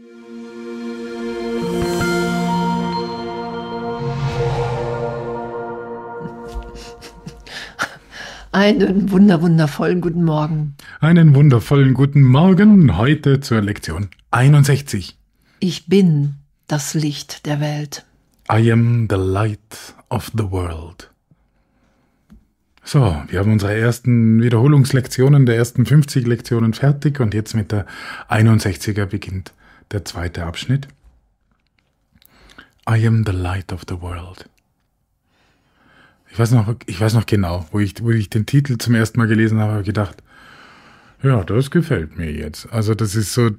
Einen wunder wundervollen guten Morgen. Einen wundervollen guten Morgen heute zur Lektion 61. Ich bin das Licht der Welt. I am the light of the world. So, wir haben unsere ersten Wiederholungslektionen der ersten 50 Lektionen fertig und jetzt mit der 61er beginnt der zweite Abschnitt. I am the light of the world. Ich weiß noch, ich weiß noch genau, wo ich, wo ich den Titel zum ersten Mal gelesen habe, habe gedacht, ja, das gefällt mir jetzt. Also das ist so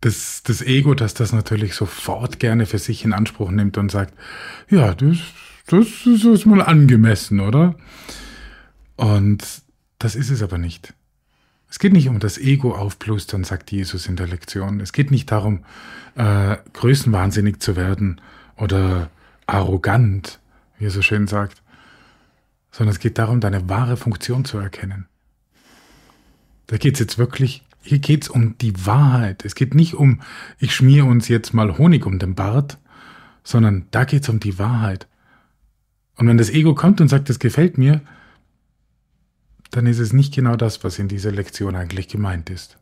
das, das Ego, das das natürlich sofort gerne für sich in Anspruch nimmt und sagt, ja, das, das ist mal angemessen, oder? Und das ist es aber nicht. Es geht nicht um das Ego aufplustern, sagt Jesus in der Lektion. Es geht nicht darum, äh, größenwahnsinnig zu werden oder arrogant, wie er so schön sagt, sondern es geht darum, deine wahre Funktion zu erkennen. Da geht es jetzt wirklich, hier geht es um die Wahrheit. Es geht nicht um, ich schmier uns jetzt mal Honig um den Bart, sondern da geht es um die Wahrheit. Und wenn das Ego kommt und sagt, das gefällt mir, dann ist es nicht genau das, was in dieser Lektion eigentlich gemeint ist.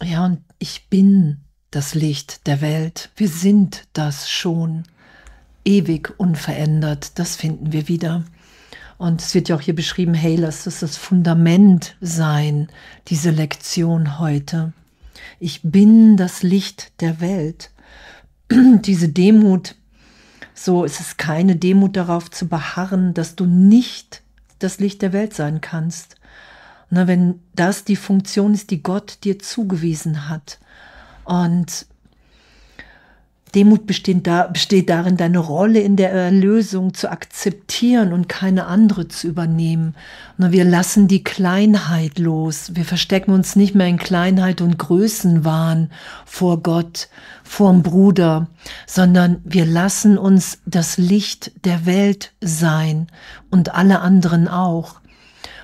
Ja, und ich bin das Licht der Welt. Wir sind das schon ewig unverändert. Das finden wir wieder. Und es wird ja auch hier beschrieben, hey, lass das das Fundament sein, diese Lektion heute. Ich bin das Licht der Welt. diese Demut, so ist es keine Demut darauf zu beharren, dass du nicht das Licht der Welt sein kannst. Na, wenn das die Funktion ist, die Gott dir zugewiesen hat. Und Demut besteht, da, besteht darin, deine Rolle in der Erlösung zu akzeptieren und keine andere zu übernehmen. Und wir lassen die Kleinheit los. Wir verstecken uns nicht mehr in Kleinheit und Größenwahn vor Gott, vorm Bruder, sondern wir lassen uns das Licht der Welt sein und alle anderen auch.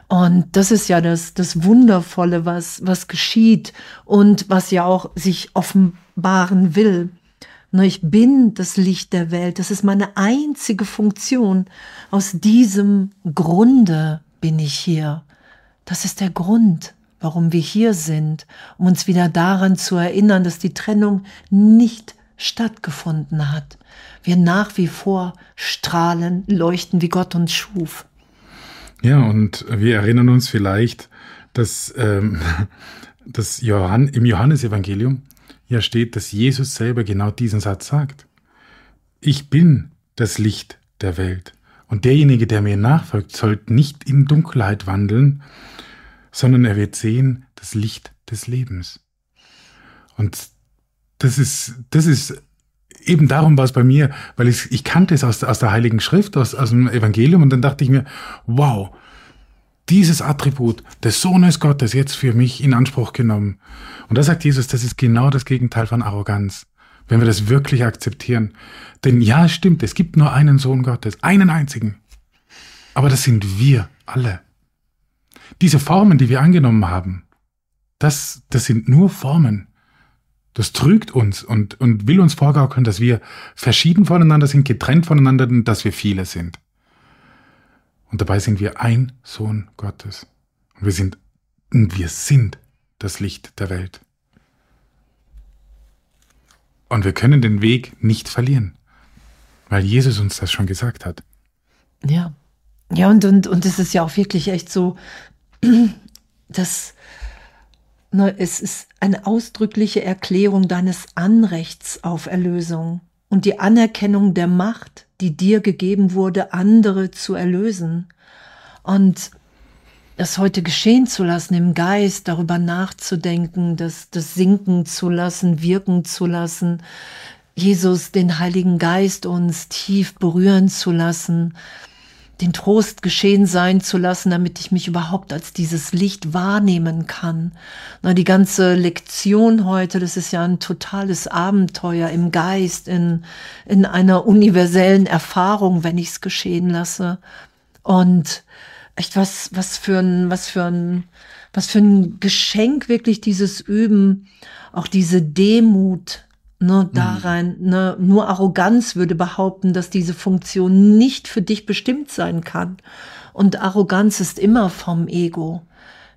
Und das ist ja das, das Wundervolle, was, was geschieht und was ja auch sich offenbaren will. Ich bin das Licht der Welt. Das ist meine einzige Funktion. Aus diesem Grunde bin ich hier. Das ist der Grund, warum wir hier sind, um uns wieder daran zu erinnern, dass die Trennung nicht stattgefunden hat. Wir nach wie vor strahlen, leuchten, wie Gott uns schuf. Ja, und wir erinnern uns vielleicht, dass, ähm, dass Johann, im Johannesevangelium ja steht, dass Jesus selber genau diesen Satz sagt. Ich bin das Licht der Welt. Und derjenige, der mir nachfolgt, soll nicht in Dunkelheit wandeln, sondern er wird sehen das Licht des Lebens. Und das ist, das ist eben darum war es bei mir, weil ich, ich kannte es aus, aus der Heiligen Schrift, aus, aus dem Evangelium, und dann dachte ich mir, wow, dieses Attribut des Sohnes Gottes jetzt für mich in Anspruch genommen. Und da sagt Jesus, das ist genau das Gegenteil von Arroganz, wenn wir das wirklich akzeptieren. Denn ja, es stimmt, es gibt nur einen Sohn Gottes, einen einzigen. Aber das sind wir alle. Diese Formen, die wir angenommen haben, das, das sind nur Formen. Das trügt uns und, und will uns vorgaukeln, dass wir verschieden voneinander sind, getrennt voneinander und dass wir viele sind. Und dabei sind wir ein Sohn Gottes. Und wir sind, und wir sind das Licht der Welt. Und wir können den Weg nicht verlieren, weil Jesus uns das schon gesagt hat. Ja. Ja, und, und, und es ist ja auch wirklich echt so, dass ne, es ist eine ausdrückliche Erklärung deines Anrechts auf Erlösung und die Anerkennung der Macht, die dir gegeben wurde, andere zu erlösen. Und das heute geschehen zu lassen, im Geist darüber nachzudenken, das, das sinken zu lassen, wirken zu lassen, Jesus, den Heiligen Geist uns tief berühren zu lassen, den Trost geschehen sein zu lassen, damit ich mich überhaupt als dieses Licht wahrnehmen kann. Na, die ganze Lektion heute, das ist ja ein totales Abenteuer im Geist, in, in einer universellen Erfahrung, wenn ich es geschehen lasse. Und echt was, was für ein, was für ein, was für ein Geschenk wirklich dieses Üben, auch diese Demut, ne, mhm. da rein, ne, nur Arroganz würde behaupten, dass diese Funktion nicht für dich bestimmt sein kann. Und Arroganz ist immer vom Ego.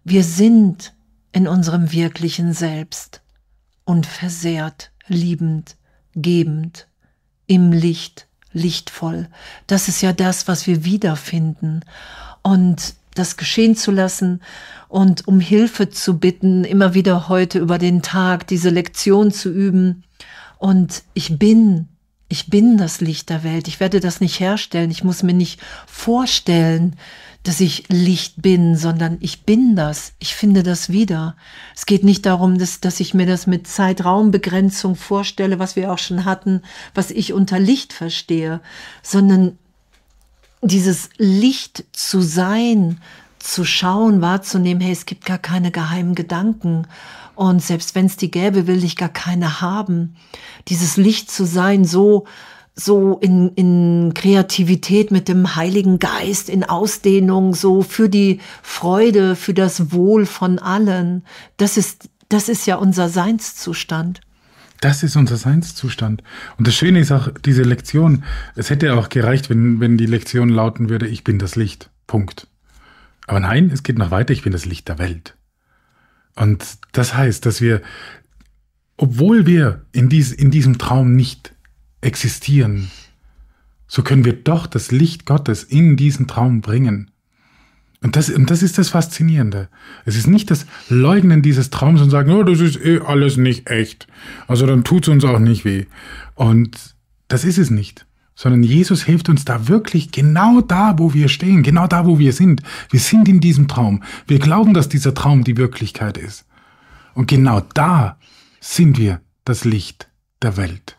Wir sind in unserem wirklichen Selbst unversehrt, liebend, gebend, im Licht, lichtvoll. Das ist ja das, was wir wiederfinden. Und das geschehen zu lassen und um Hilfe zu bitten, immer wieder heute über den Tag diese Lektion zu üben. Und ich bin, ich bin das Licht der Welt. Ich werde das nicht herstellen. Ich muss mir nicht vorstellen, dass ich Licht bin, sondern ich bin das. Ich finde das wieder. Es geht nicht darum, dass, dass ich mir das mit Zeitraumbegrenzung vorstelle, was wir auch schon hatten, was ich unter Licht verstehe, sondern dieses Licht zu sein, zu schauen, wahrzunehmen, hey, es gibt gar keine geheimen Gedanken. Und selbst wenn es die gäbe, will ich gar keine haben. Dieses Licht zu sein, so, so in, in Kreativität mit dem Heiligen Geist, in Ausdehnung, so für die Freude, für das Wohl von allen. Das ist, das ist ja unser Seinszustand. Das ist unser Seinszustand. Und das Schöne ist auch diese Lektion. Es hätte auch gereicht, wenn, wenn die Lektion lauten würde, ich bin das Licht. Punkt. Aber nein, es geht noch weiter, ich bin das Licht der Welt. Und das heißt, dass wir, obwohl wir in, dies, in diesem Traum nicht existieren, so können wir doch das Licht Gottes in diesen Traum bringen. Und das, und das ist das Faszinierende. Es ist nicht das Leugnen dieses Traums und sagen, oh, das ist eh alles nicht echt. Also dann tut es uns auch nicht weh. Und das ist es nicht. Sondern Jesus hilft uns da wirklich genau da, wo wir stehen, genau da, wo wir sind. Wir sind in diesem Traum. Wir glauben, dass dieser Traum die Wirklichkeit ist. Und genau da sind wir das Licht der Welt.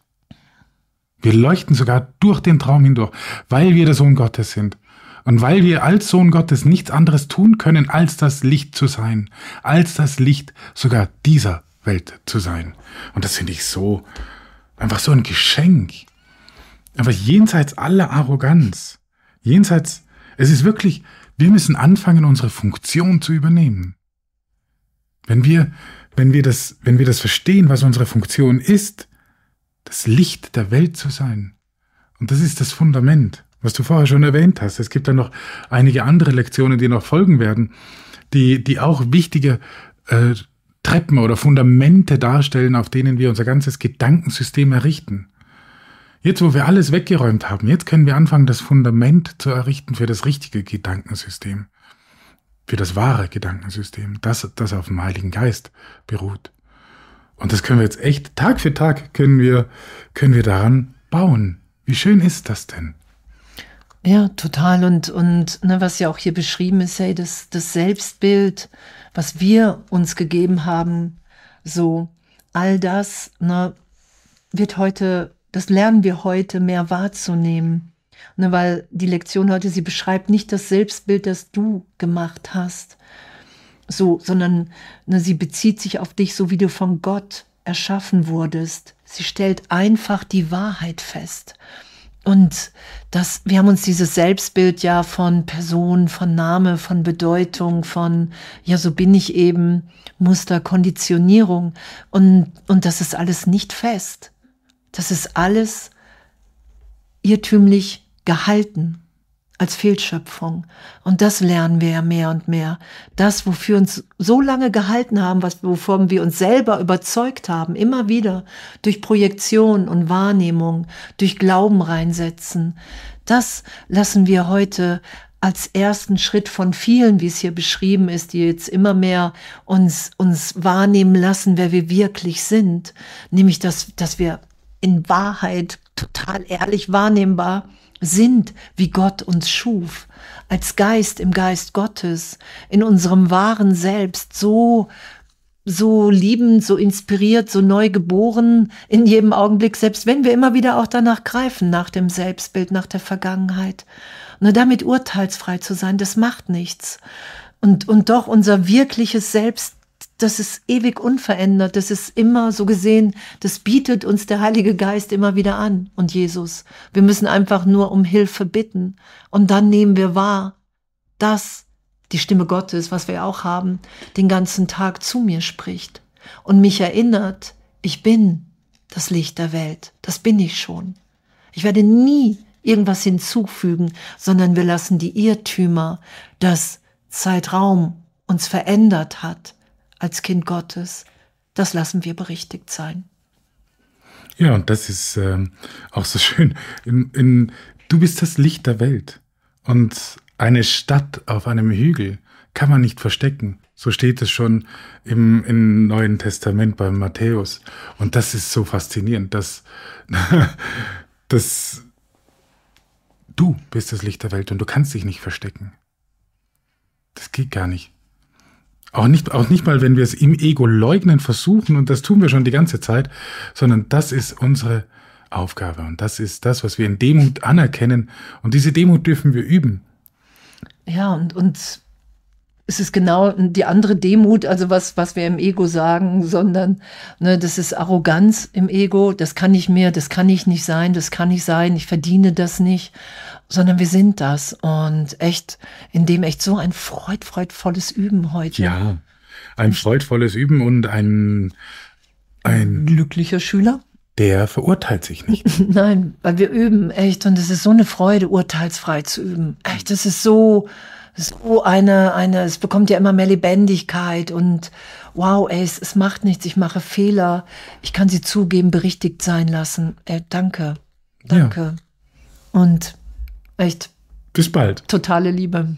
Wir leuchten sogar durch den Traum hindurch, weil wir der Sohn Gottes sind. Und weil wir als Sohn Gottes nichts anderes tun können, als das Licht zu sein, als das Licht sogar dieser Welt zu sein. Und das finde ich so, einfach so ein Geschenk. Aber jenseits aller Arroganz, jenseits, es ist wirklich, wir müssen anfangen, unsere Funktion zu übernehmen. Wenn wir, wenn wir das, wenn wir das verstehen, was unsere Funktion ist, das Licht der Welt zu sein. Und das ist das Fundament, was du vorher schon erwähnt hast. Es gibt dann noch einige andere Lektionen, die noch folgen werden, die, die auch wichtige äh, Treppen oder Fundamente darstellen, auf denen wir unser ganzes Gedankensystem errichten. Jetzt, wo wir alles weggeräumt haben, jetzt können wir anfangen, das Fundament zu errichten für das richtige Gedankensystem, für das wahre Gedankensystem, das, das auf dem Heiligen Geist beruht. Und das können wir jetzt echt Tag für Tag können wir, können wir daran bauen. Wie schön ist das denn? Ja, total. Und, und ne, was ja auch hier beschrieben ist, hey, das, das Selbstbild, was wir uns gegeben haben, so all das ne, wird heute, das lernen wir heute mehr wahrzunehmen. Ne, weil die Lektion heute, sie beschreibt nicht das Selbstbild, das du gemacht hast, so, sondern ne, sie bezieht sich auf dich, so wie du von Gott erschaffen wurdest. Sie stellt einfach die Wahrheit fest. Und das, wir haben uns dieses Selbstbild ja von Person, von Name, von Bedeutung, von, ja, so bin ich eben, Muster, Konditionierung. Und, und das ist alles nicht fest. Das ist alles irrtümlich gehalten als Fehlschöpfung. Und das lernen wir ja mehr und mehr. Das, wofür uns so lange gehalten haben, was, wovon wir uns selber überzeugt haben, immer wieder durch Projektion und Wahrnehmung, durch Glauben reinsetzen, das lassen wir heute als ersten Schritt von vielen, wie es hier beschrieben ist, die jetzt immer mehr uns, uns wahrnehmen lassen, wer wir wirklich sind. Nämlich, dass, dass wir in Wahrheit total ehrlich wahrnehmbar sind, wie Gott uns schuf, als Geist im Geist Gottes, in unserem wahren Selbst, so so liebend, so inspiriert, so neu geboren in jedem Augenblick, selbst wenn wir immer wieder auch danach greifen, nach dem Selbstbild, nach der Vergangenheit. Nur damit urteilsfrei zu sein, das macht nichts. Und, und doch unser wirkliches Selbst das ist ewig unverändert, das ist immer so gesehen, das bietet uns der Heilige Geist immer wieder an und Jesus. Wir müssen einfach nur um Hilfe bitten und dann nehmen wir wahr, dass die Stimme Gottes, was wir auch haben, den ganzen Tag zu mir spricht und mich erinnert, ich bin das Licht der Welt. Das bin ich schon. Ich werde nie irgendwas hinzufügen, sondern wir lassen die Irrtümer, dass Zeitraum uns verändert hat als Kind Gottes, das lassen wir berichtigt sein. Ja, und das ist äh, auch so schön. In, in, du bist das Licht der Welt. Und eine Stadt auf einem Hügel kann man nicht verstecken. So steht es schon im, im Neuen Testament bei Matthäus. Und das ist so faszinierend, dass, dass du bist das Licht der Welt und du kannst dich nicht verstecken. Das geht gar nicht. Auch nicht, auch nicht mal, wenn wir es im Ego leugnen versuchen, und das tun wir schon die ganze Zeit, sondern das ist unsere Aufgabe und das ist das, was wir in Demut anerkennen. Und diese Demut dürfen wir üben. Ja, und, und es ist genau die andere Demut, also was, was wir im Ego sagen, sondern ne, das ist Arroganz im Ego, das kann ich mehr, das kann ich nicht sein, das kann nicht sein, ich verdiene das nicht, sondern wir sind das und echt, in dem echt so ein freud, freudvolles Üben heute. Ja, ein freudvolles Üben und ein, ein glücklicher Schüler. Der verurteilt sich nicht. Nein, weil wir üben echt und es ist so eine Freude, urteilsfrei zu üben. Echt, das ist so, so eine, eine, es bekommt ja immer mehr Lebendigkeit und wow, ey, es, es macht nichts, ich mache Fehler, ich kann sie zugeben, berichtigt sein lassen. Ey, danke, danke. Ja. Und echt. Bis bald. Totale Liebe.